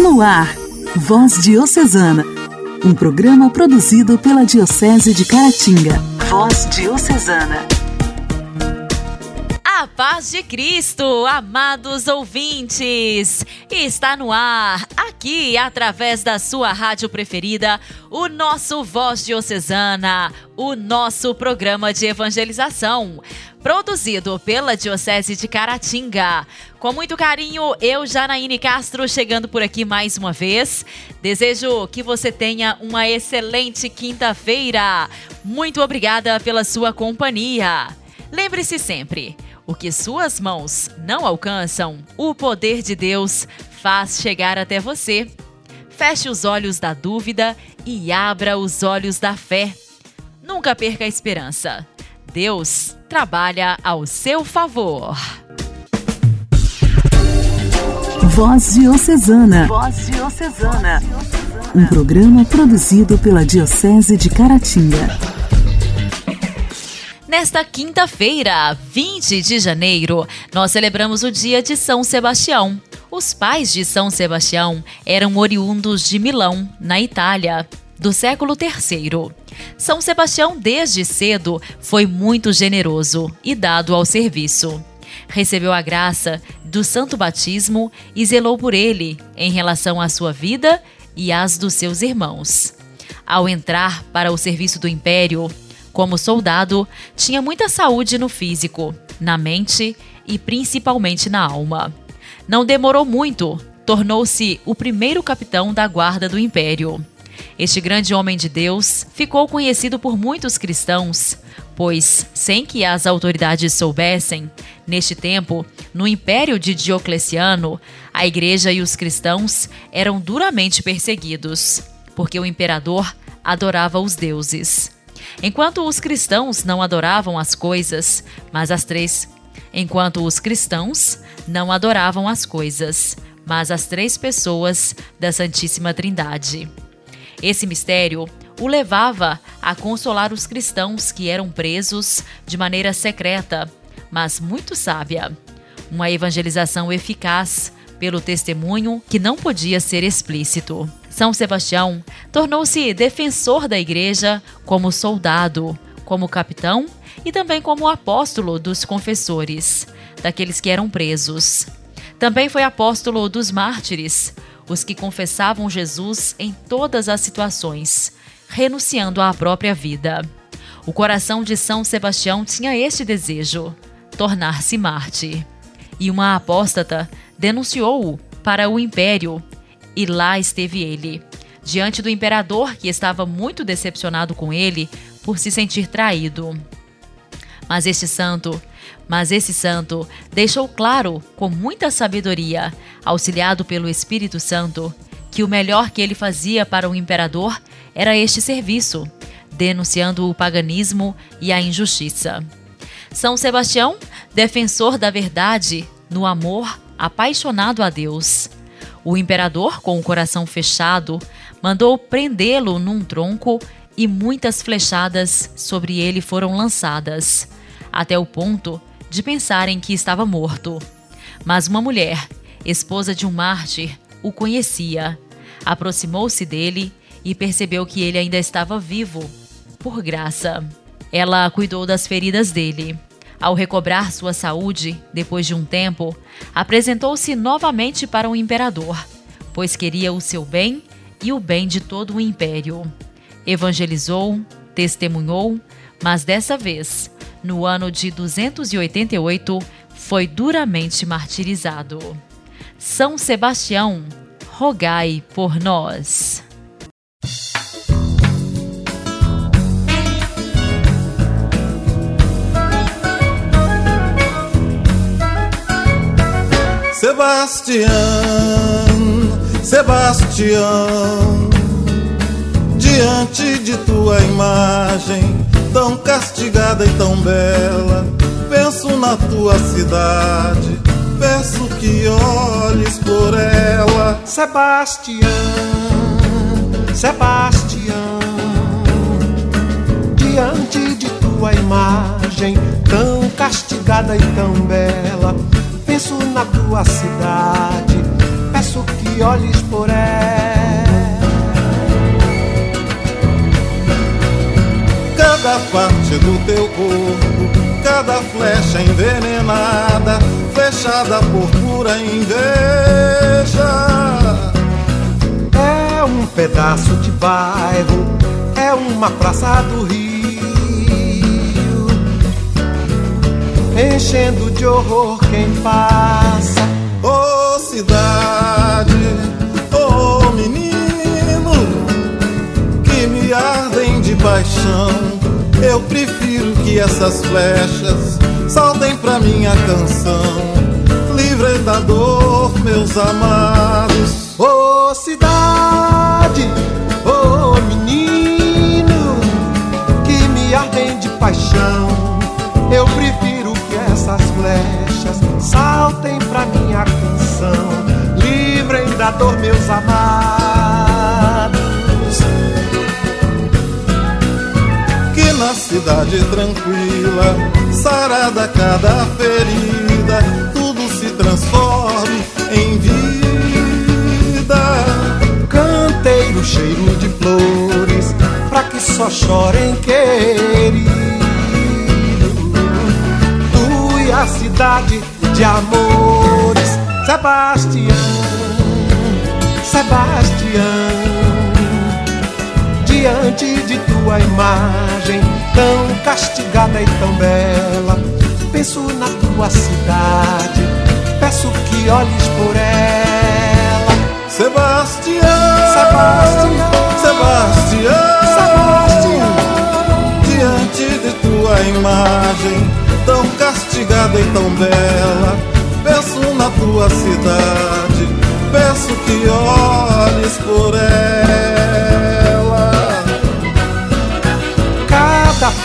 No ar, Voz Diocesana, um programa produzido pela Diocese de Caratinga. Voz Diocesana. A paz de Cristo, amados ouvintes, está no ar, aqui através da sua rádio preferida, o nosso Voz Diocesana, o nosso programa de evangelização, produzido pela Diocese de Caratinga. Com muito carinho, eu, Janaíne Castro, chegando por aqui mais uma vez. Desejo que você tenha uma excelente quinta-feira. Muito obrigada pela sua companhia. Lembre-se sempre o que suas mãos não alcançam, o poder de Deus faz chegar até você. Feche os olhos da dúvida e abra os olhos da fé. Nunca perca a esperança. Deus trabalha ao seu favor. Voz Diocesana. Voz Diocesana. Um programa produzido pela Diocese de Caratinga. Nesta quinta-feira, 20 de janeiro, nós celebramos o dia de São Sebastião. Os pais de São Sebastião eram oriundos de Milão, na Itália, do século III. São Sebastião, desde cedo, foi muito generoso e dado ao serviço. Recebeu a graça do santo batismo e zelou por ele em relação à sua vida e às dos seus irmãos. Ao entrar para o serviço do império, como soldado, tinha muita saúde no físico, na mente e principalmente na alma. Não demorou muito, tornou-se o primeiro capitão da guarda do império. Este grande homem de Deus ficou conhecido por muitos cristãos, pois, sem que as autoridades soubessem, neste tempo, no império de Diocleciano, a igreja e os cristãos eram duramente perseguidos, porque o imperador adorava os deuses. Enquanto os cristãos não adoravam as coisas, mas as três. Enquanto os cristãos não adoravam as coisas, mas as três pessoas da Santíssima Trindade. Esse mistério o levava a consolar os cristãos que eram presos de maneira secreta, mas muito sábia. Uma evangelização eficaz pelo testemunho que não podia ser explícito. São Sebastião tornou-se defensor da igreja como soldado, como capitão e também como apóstolo dos confessores, daqueles que eram presos. Também foi apóstolo dos mártires, os que confessavam Jesus em todas as situações, renunciando à própria vida. O coração de São Sebastião tinha este desejo: tornar-se mártir. E uma apóstata denunciou-o para o império e lá esteve ele, diante do imperador que estava muito decepcionado com ele por se sentir traído. Mas este santo, mas esse santo deixou claro, com muita sabedoria, auxiliado pelo Espírito Santo, que o melhor que ele fazia para o imperador era este serviço, denunciando o paganismo e a injustiça. São Sebastião, defensor da verdade, no amor, apaixonado a Deus. O imperador, com o coração fechado, mandou prendê-lo num tronco e muitas flechadas sobre ele foram lançadas, até o ponto de pensarem que estava morto. Mas uma mulher, esposa de um mártir, o conhecia, aproximou-se dele e percebeu que ele ainda estava vivo, por graça. Ela cuidou das feridas dele ao recobrar sua saúde, depois de um tempo, apresentou-se novamente para o imperador, pois queria o seu bem e o bem de todo o império. Evangelizou, testemunhou, mas dessa vez, no ano de 288, foi duramente martirizado. São Sebastião, rogai por nós. Sebastião, Sebastião, diante de tua imagem tão castigada e tão bela, penso na tua cidade, peço que olhes por ela. Sebastião, Sebastião, diante de tua imagem tão castigada e tão bela penso na tua cidade, peço que olhes por ela. Cada parte do teu corpo, cada flecha envenenada, fechada por pura inveja. É um pedaço de bairro, é uma praça do rio enchendo de horror quem passa. Ô oh, cidade, ô oh, menino, que me ardem de paixão. Eu prefiro que essas flechas saltem pra minha canção. Livrem da dor, meus amados. Oh, cidade, pra minha canção, livrem da dor meus amados. Que na cidade tranquila, sarada cada ferida, tudo se transforme em vida. Canteiro cheiro de flores, pra que só chorem queridos a cidade de amores. Sebastião, Sebastião, diante de tua imagem tão castigada e tão bela,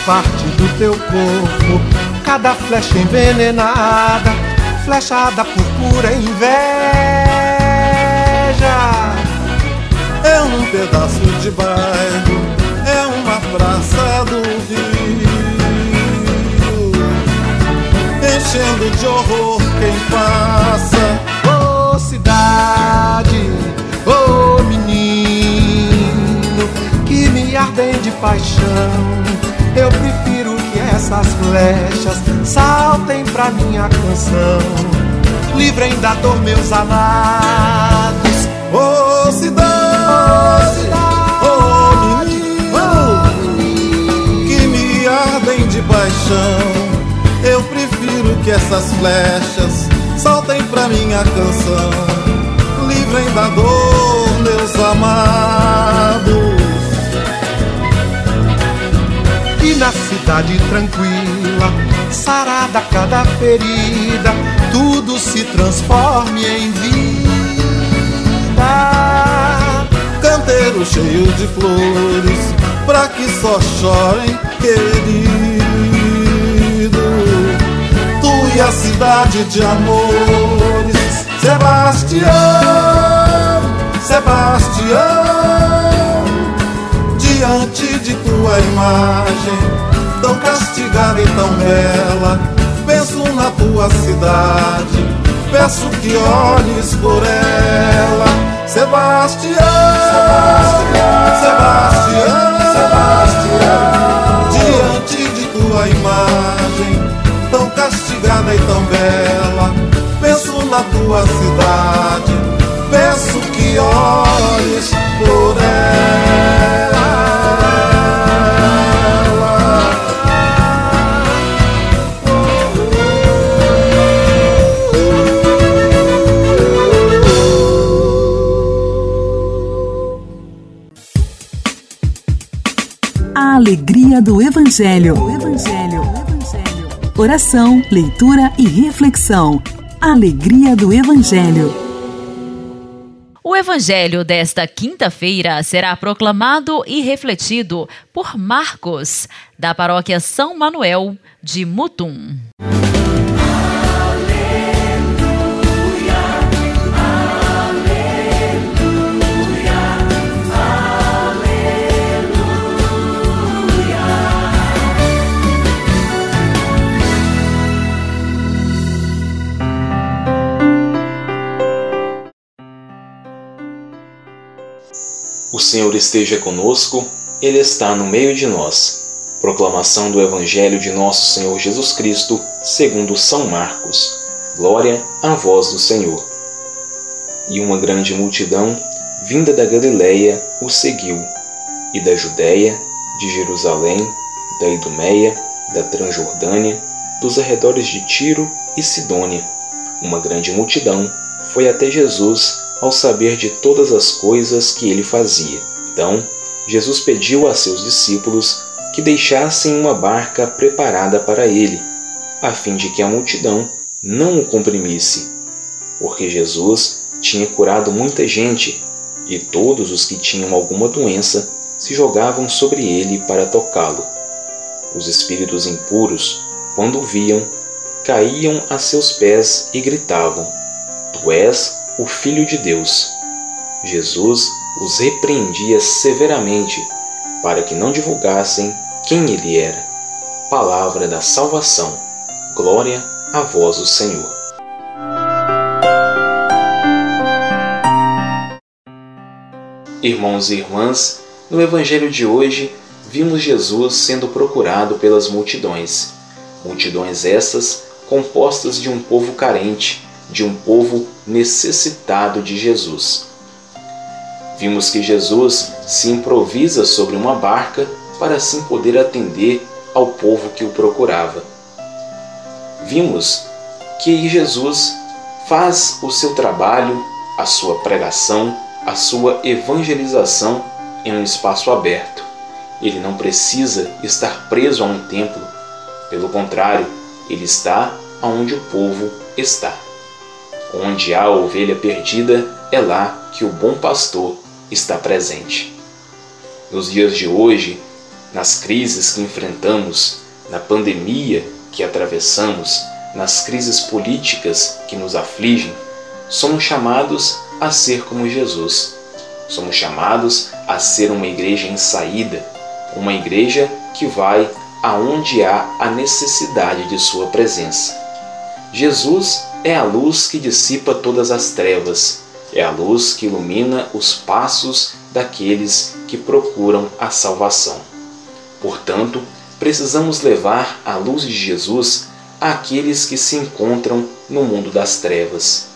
parte do teu corpo, cada flecha envenenada, flechada por pura inveja. É um pedaço de bairro, é uma praça do Rio enchendo de horror quem passa. Ô oh, cidade, ô oh, menino, que me ardem de paixão. Eu prefiro que essas flechas saltem pra minha canção, livrem da dor meus amados. Ô oh, cidade, ô menino, menino, que me ardem de paixão. Eu prefiro que essas flechas saltem pra minha canção, livrem da dor, meus amados. E na cidade tranquila, sarada cada ferida, tudo se transforme em vida. Canteiro cheio de flores, pra que só chorem queridos e a cidade de amores. Sebastião, Sebastião, tão castigada e tão bela, penso na tua cidade, peço que olhes por ela. Sebastião, Sebastião, Sebastião diante de tua imagem tão castigada e tão bela. Penso na tua cidade, peço que olhes por ela. Do Evangelho. Evangelho oração, leitura e reflexão. Alegria do Evangelho. O Evangelho desta quinta-feira será proclamado e refletido por Marcos, da paróquia São Manuel de Mutum. O Senhor esteja conosco, Ele está no meio de nós. Proclamação do Evangelho de Nosso Senhor Jesus Cristo, segundo São Marcos. Glória à voz do Senhor. E uma grande multidão, vinda da Galiléia, o seguiu, e da Judéia, de Jerusalém, da Idumeia, da Transjordânia, dos arredores de Tiro e Sidônia. Uma grande multidão foi até Jesus ao saber de todas as coisas que ele fazia. Então, Jesus pediu a seus discípulos que deixassem uma barca preparada para ele, a fim de que a multidão não o comprimisse, porque Jesus tinha curado muita gente e todos os que tinham alguma doença se jogavam sobre ele para tocá-lo. Os espíritos impuros, quando o viam, caíam a seus pés e gritavam: Tu és o Filho de Deus. Jesus os repreendia severamente para que não divulgassem quem ele era. Palavra da salvação. Glória a vós, o Senhor. Irmãos e irmãs, no Evangelho de hoje, vimos Jesus sendo procurado pelas multidões. Multidões essas compostas de um povo carente, de um povo necessitado de Jesus. Vimos que Jesus se improvisa sobre uma barca para assim poder atender ao povo que o procurava. Vimos que Jesus faz o seu trabalho, a sua pregação, a sua evangelização em um espaço aberto. Ele não precisa estar preso a um templo. Pelo contrário, ele está onde o povo está. Onde há ovelha perdida, é lá que o bom pastor está presente. Nos dias de hoje, nas crises que enfrentamos, na pandemia que atravessamos, nas crises políticas que nos afligem, somos chamados a ser como Jesus. Somos chamados a ser uma igreja em saída, uma igreja que vai aonde há a necessidade de Sua presença. Jesus é a luz que dissipa todas as trevas, é a luz que ilumina os passos daqueles que procuram a salvação. Portanto, precisamos levar a luz de Jesus àqueles que se encontram no mundo das trevas.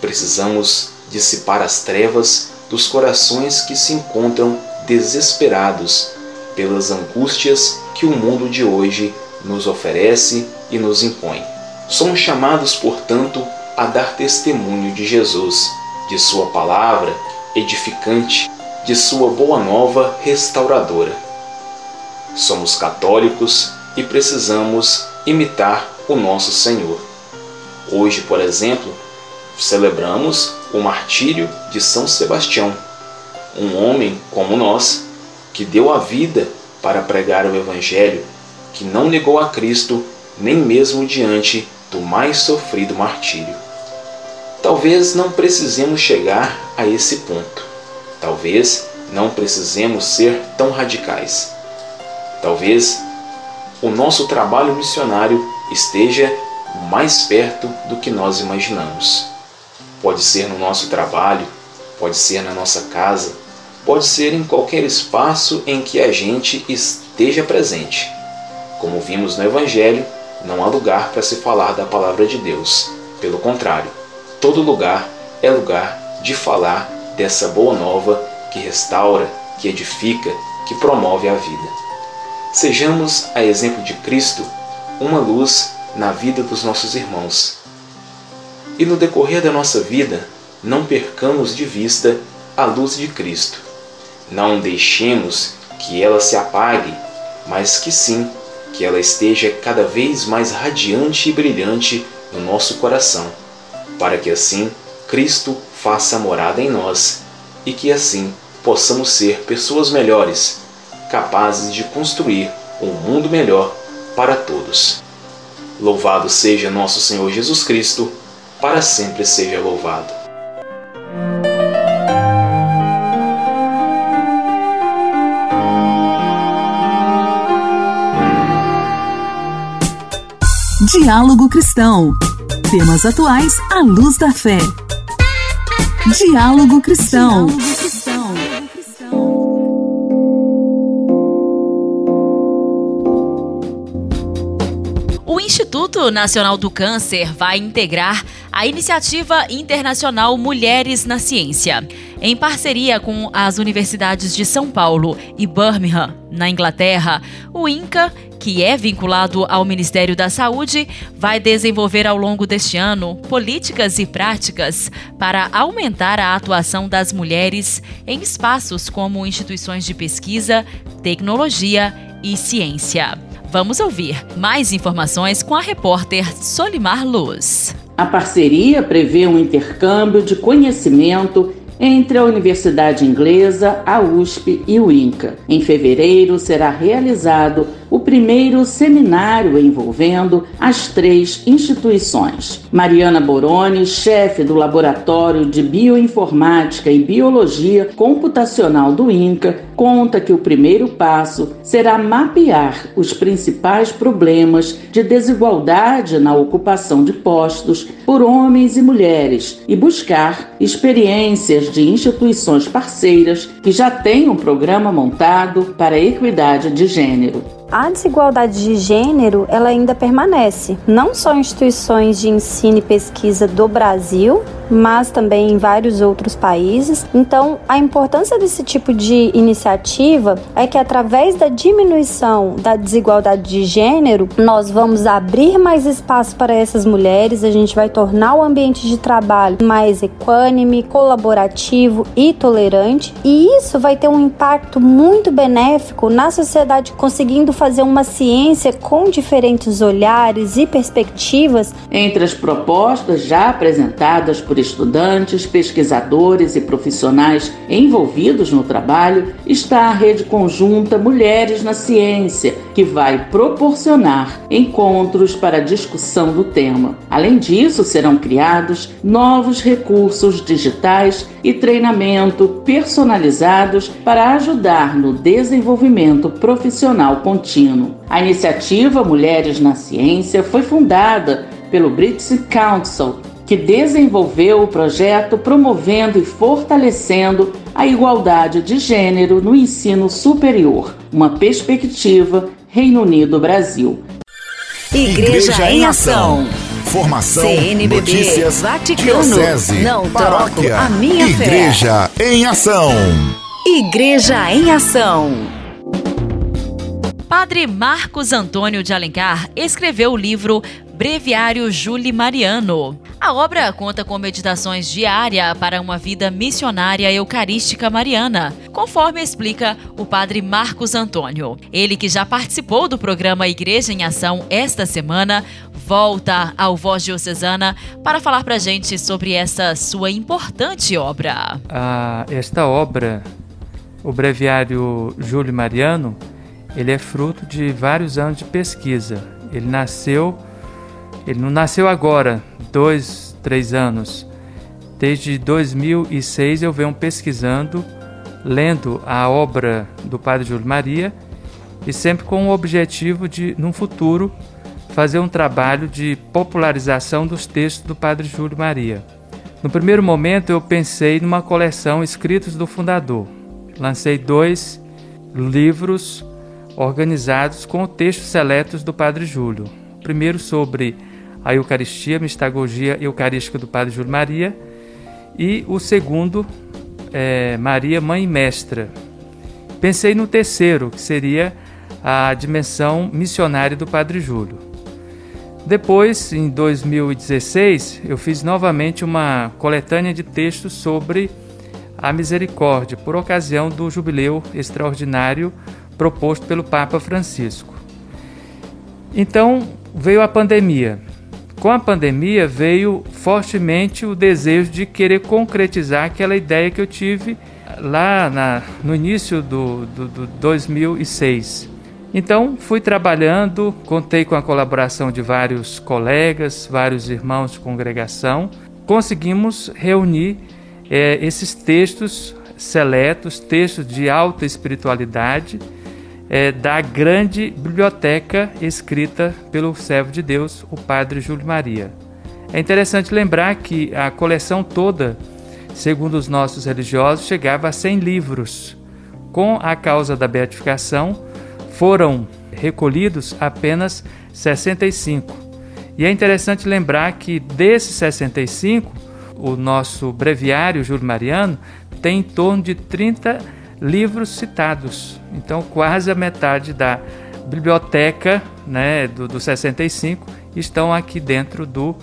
Precisamos dissipar as trevas dos corações que se encontram desesperados pelas angústias que o mundo de hoje nos oferece e nos impõe. Somos chamados, portanto, a dar testemunho de Jesus, de Sua palavra edificante, de Sua boa nova restauradora. Somos católicos e precisamos imitar o nosso Senhor. Hoje, por exemplo, celebramos o martírio de São Sebastião, um homem como nós que deu a vida para pregar o Evangelho, que não negou a Cristo nem mesmo diante do mais sofrido martírio. Talvez não precisemos chegar a esse ponto. Talvez não precisemos ser tão radicais. Talvez o nosso trabalho missionário esteja mais perto do que nós imaginamos. Pode ser no nosso trabalho, pode ser na nossa casa, pode ser em qualquer espaço em que a gente esteja presente. Como vimos no Evangelho, não há lugar para se falar da palavra de Deus. Pelo contrário, todo lugar é lugar de falar dessa boa nova que restaura, que edifica, que promove a vida. Sejamos, a exemplo de Cristo, uma luz na vida dos nossos irmãos e no decorrer da nossa vida não percamos de vista a luz de Cristo. Não deixemos que ela se apague, mas que sim, que ela esteja cada vez mais radiante e brilhante no nosso coração, para que assim Cristo faça morada em nós e que assim possamos ser pessoas melhores, capazes de construir um mundo melhor para todos. Louvado seja nosso Senhor Jesus Cristo para sempre seja louvado. Diálogo Cristão. Temas atuais à luz da fé. Diálogo Cristão. O Instituto Nacional do Câncer vai integrar a iniciativa internacional Mulheres na Ciência. Em parceria com as universidades de São Paulo e Birmingham, na Inglaterra, o INCA que é vinculado ao Ministério da Saúde, vai desenvolver ao longo deste ano políticas e práticas para aumentar a atuação das mulheres em espaços como instituições de pesquisa, tecnologia e ciência. Vamos ouvir mais informações com a repórter Solimar Luz. A parceria prevê um intercâmbio de conhecimento entre a Universidade Inglesa, a USP e o INCA. Em fevereiro será realizado o primeiro seminário envolvendo as três instituições. Mariana Boroni, chefe do Laboratório de Bioinformática e Biologia Computacional do INCA, conta que o primeiro passo será mapear os principais problemas de desigualdade na ocupação de postos por homens e mulheres e buscar experiências de instituições parceiras que já têm um programa montado para a equidade de gênero a desigualdade de gênero ela ainda permanece, não só em instituições de ensino e pesquisa do Brasil, mas também em vários outros países. Então, a importância desse tipo de iniciativa é que através da diminuição da desigualdade de gênero, nós vamos abrir mais espaço para essas mulheres, a gente vai tornar o ambiente de trabalho mais equânime, colaborativo e tolerante, e isso vai ter um impacto muito benéfico na sociedade, conseguindo fazer uma ciência com diferentes olhares e perspectivas. Entre as propostas já apresentadas por por estudantes, pesquisadores e profissionais envolvidos no trabalho, está a rede conjunta Mulheres na Ciência, que vai proporcionar encontros para discussão do tema. Além disso, serão criados novos recursos digitais e treinamento personalizados para ajudar no desenvolvimento profissional contínuo. A iniciativa Mulheres na Ciência foi fundada pelo British Council que desenvolveu o projeto promovendo e fortalecendo a igualdade de gênero no ensino superior, uma perspectiva Reino Unido-Brasil. Igreja, Igreja em Ação. Formação, CNBB, notícias, Vaticano, diocese, não paróquia, a minha Igreja fé. em Ação. Igreja em Ação. Padre Marcos Antônio de Alencar escreveu o livro Breviário Júli Mariano. A obra conta com meditações diárias para uma vida missionária eucarística mariana, conforme explica o padre Marcos Antônio. Ele que já participou do programa Igreja em Ação esta semana, volta ao Voz Diocesana para falar para gente sobre essa sua importante obra. Ah, esta obra, o Breviário Júlio Mariano, ele é fruto de vários anos de pesquisa. Ele nasceu ele não nasceu agora, dois, três anos. Desde 2006 eu venho pesquisando, lendo a obra do Padre Júlio Maria e sempre com o objetivo de, num futuro, fazer um trabalho de popularização dos textos do Padre Júlio Maria. No primeiro momento eu pensei numa coleção Escritos do Fundador. Lancei dois livros organizados com textos seletos do Padre Júlio. O primeiro sobre a Eucaristia, a Mistagogia Eucarística do Padre Júlio Maria, e o segundo, é, Maria Mãe Mestra. Pensei no terceiro, que seria a dimensão missionária do Padre Júlio. Depois, em 2016, eu fiz novamente uma coletânea de textos sobre a misericórdia, por ocasião do jubileu extraordinário proposto pelo Papa Francisco. Então veio a pandemia com a pandemia veio fortemente o desejo de querer concretizar aquela ideia que eu tive lá na, no início do, do, do 2006. Então fui trabalhando, contei com a colaboração de vários colegas, vários irmãos de congregação, conseguimos reunir é, esses textos seletos, textos de alta espiritualidade é, da grande biblioteca escrita pelo servo de Deus, o Padre Júlio Maria. É interessante lembrar que a coleção toda, segundo os nossos religiosos, chegava a 100 livros. Com a causa da beatificação, foram recolhidos apenas 65. E é interessante lembrar que desses 65, o nosso breviário Júlio Mariano tem em torno de 30 livros citados. Então, quase a metade da biblioteca né, do, do 65 estão aqui dentro do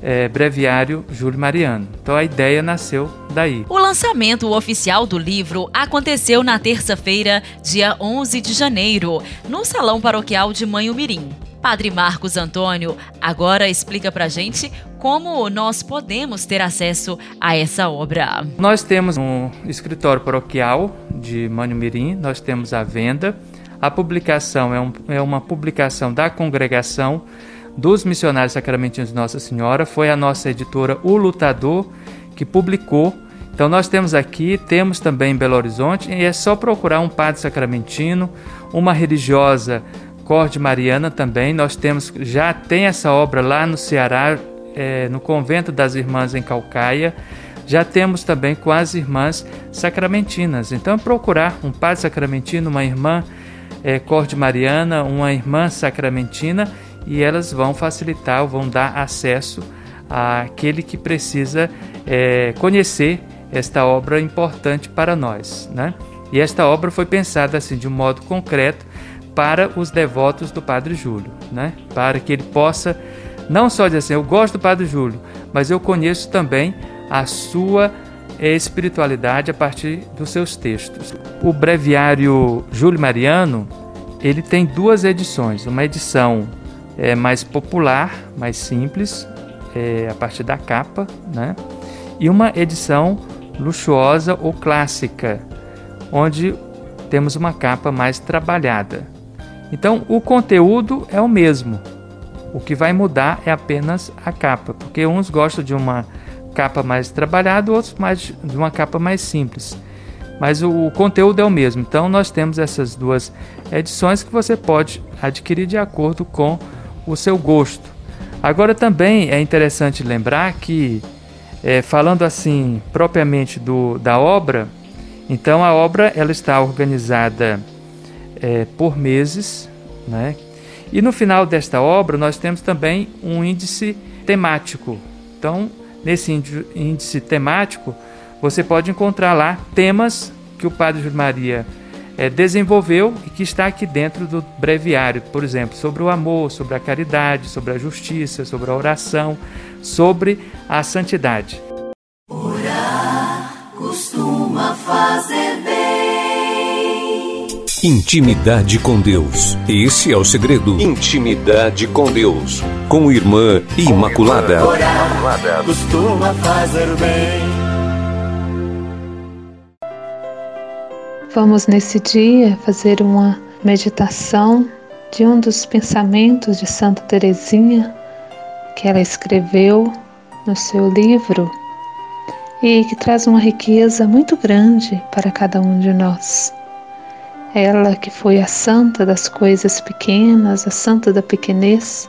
é, breviário Júlio Mariano. Então a ideia nasceu daí. O lançamento oficial do livro aconteceu na terça-feira, dia 11 de janeiro, no Salão Paroquial de Manho Mirim. Padre Marcos Antônio agora explica pra gente como nós podemos ter acesso a essa obra. Nós temos um escritório paroquial de Manho Mirim, nós temos a venda. A publicação é, um, é uma publicação da congregação dos Missionários Sacramentinos de Nossa Senhora. Foi a nossa editora O Lutador que publicou. Então nós temos aqui, temos também em Belo Horizonte, e é só procurar um padre sacramentino, uma religiosa Corde Mariana também. Nós temos, já tem essa obra lá no Ceará, é, no convento das Irmãs em Calcaia. Já temos também com as irmãs sacramentinas. Então, procurar um padre sacramentino, uma irmã é, Corde Mariana, uma irmã sacramentina e elas vão facilitar, vão dar acesso àquele que precisa é, conhecer esta obra importante para nós. Né? E esta obra foi pensada assim de um modo concreto para os devotos do Padre Júlio, né? para que ele possa não só dizer assim, eu gosto do Padre Júlio, mas eu conheço também a sua espiritualidade a partir dos seus textos. O breviário Júlio Mariano, ele tem duas edições, uma edição é, mais popular, mais simples, é, a partir da capa, né? e uma edição luxuosa ou clássica, onde temos uma capa mais trabalhada. Então, o conteúdo é o mesmo. O que vai mudar é apenas a capa, porque uns gostam de uma capa mais trabalhada, outros mais de uma capa mais simples. Mas o, o conteúdo é o mesmo. Então, nós temos essas duas edições que você pode adquirir de acordo com o seu gosto. Agora também é interessante lembrar que, é, falando assim propriamente do, da obra, então a obra ela está organizada é, por meses, né? E no final desta obra nós temos também um índice temático. Então, nesse índice temático, você pode encontrar lá temas que o Padre Júlio Maria é, desenvolveu e que está aqui dentro do breviário, por exemplo, sobre o amor, sobre a caridade, sobre a justiça, sobre a oração, sobre a santidade. Intimidade com Deus. Esse é o segredo. Intimidade com Deus. Com Irmã Imaculada. Orar costuma fazer bem. Vamos nesse dia fazer uma meditação de um dos pensamentos de Santa Teresinha que ela escreveu no seu livro e que traz uma riqueza muito grande para cada um de nós. Ela que foi a santa das coisas pequenas, a santa da pequenez,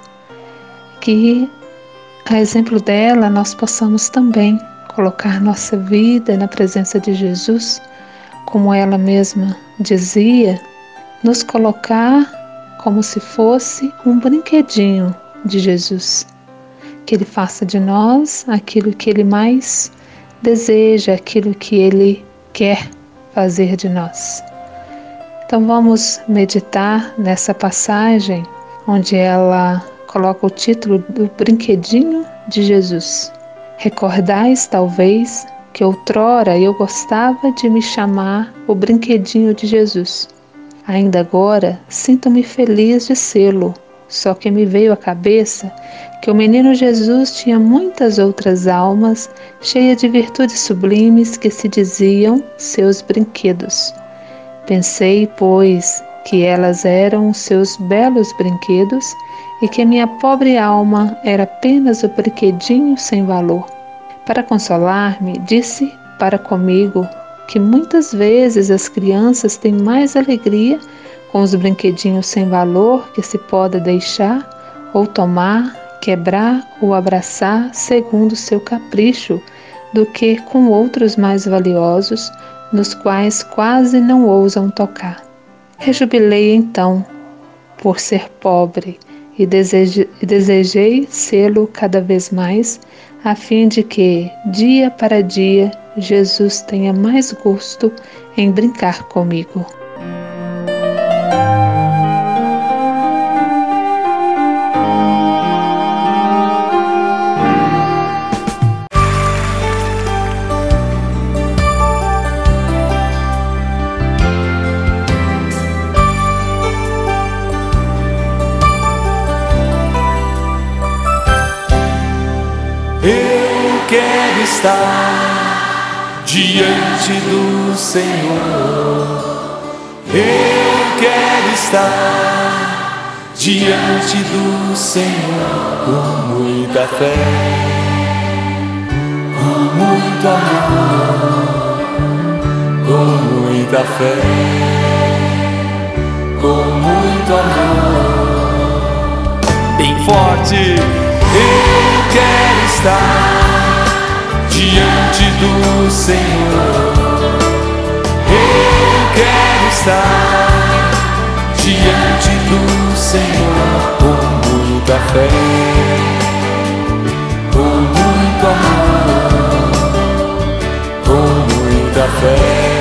que a exemplo dela nós possamos também colocar nossa vida na presença de Jesus como ela mesma dizia, nos colocar como se fosse um brinquedinho de Jesus. Que Ele faça de nós aquilo que Ele mais deseja, aquilo que Ele quer fazer de nós. Então vamos meditar nessa passagem onde ela coloca o título do brinquedinho de Jesus. Recordais, talvez, que outrora eu gostava de me chamar o brinquedinho de Jesus. Ainda agora sinto-me feliz de sê-lo, só que me veio à cabeça que o menino Jesus tinha muitas outras almas cheias de virtudes sublimes que se diziam seus brinquedos. Pensei, pois, que elas eram seus belos brinquedos e que minha pobre alma era apenas o brinquedinho sem valor. Para consolar-me, disse para comigo que muitas vezes as crianças têm mais alegria com os brinquedinhos sem valor que se pode deixar ou tomar, quebrar ou abraçar segundo seu capricho, do que com outros mais valiosos, nos quais quase não ousam tocar. Rejubilei então, por ser pobre e, desejei, sê-lo cada vez mais, a fim de que, dia para dia, Jesus tenha mais gosto em brincar comigo. Estar diante do Senhor. Eu quero estar diante do Senhor com muita fé, com muito amor, com muita fé, com muito amor. Bem forte, eu quero estar diante do Senhor. Eu quero estar diante do Senhor com muita fé, com muito amor, com muita fé,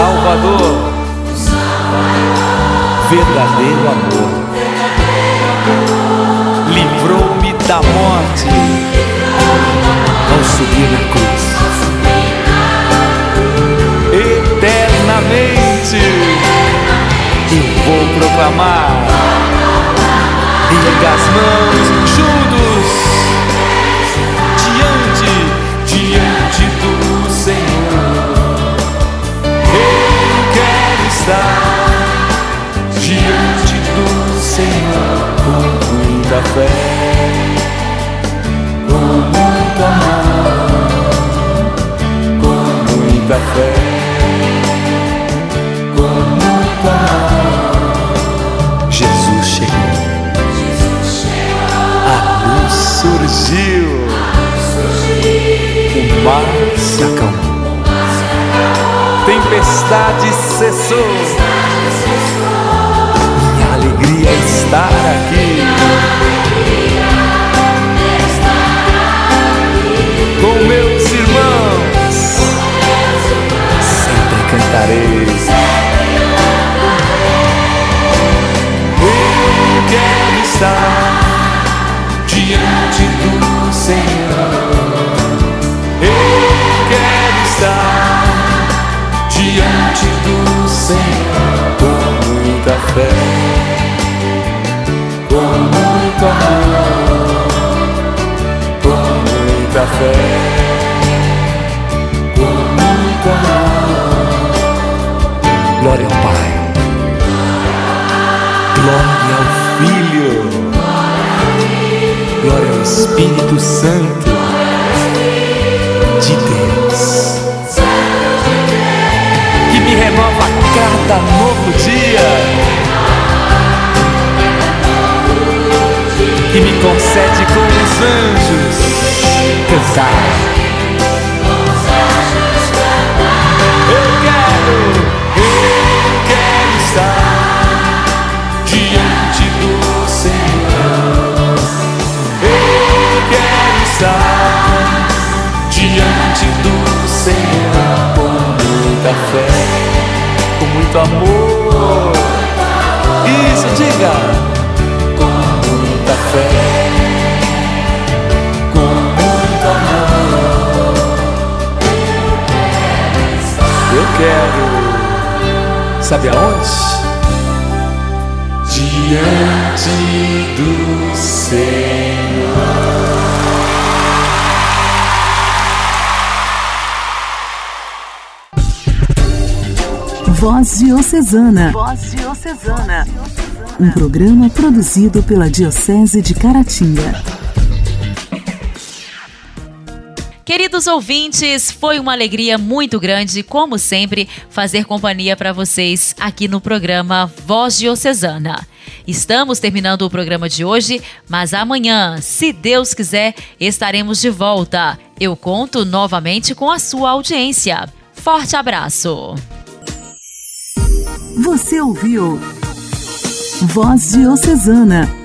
Salvador, verdadeiro amor, livrou-me da morte. Ao subir na cruz. Eternamente. Eu vou proclamar, erga as mãos fé, com muito amor, com muita fé, com muito amor. Jesus chegou, a luz surgiu, o mar se acalmou. Tempestade cessou. Minha alegria é estar aqui. Fé, com. Glória ao Pai, glória ao Filho, glória ao Espírito Santo de Deus me renova cada novo dia. Que me concede com os anjos estar diante do Senhor. Com muita fé muito amor. Isso, diga. Com muita fé. Quero. Sabe aonde? Diante do Senhor. Voz Diocesana. Voz Diocesana. Um programa produzido pela Diocese de Caratinga. Queridos ouvintes, foi uma alegria muito grande, como sempre, fazer companhia para vocês aqui no programa Voz Diocesana. Estamos terminando o programa de hoje, mas amanhã, se Deus quiser, estaremos de volta. Eu conto novamente com a sua audiência. Forte abraço! Você ouviu Voz Diocesana,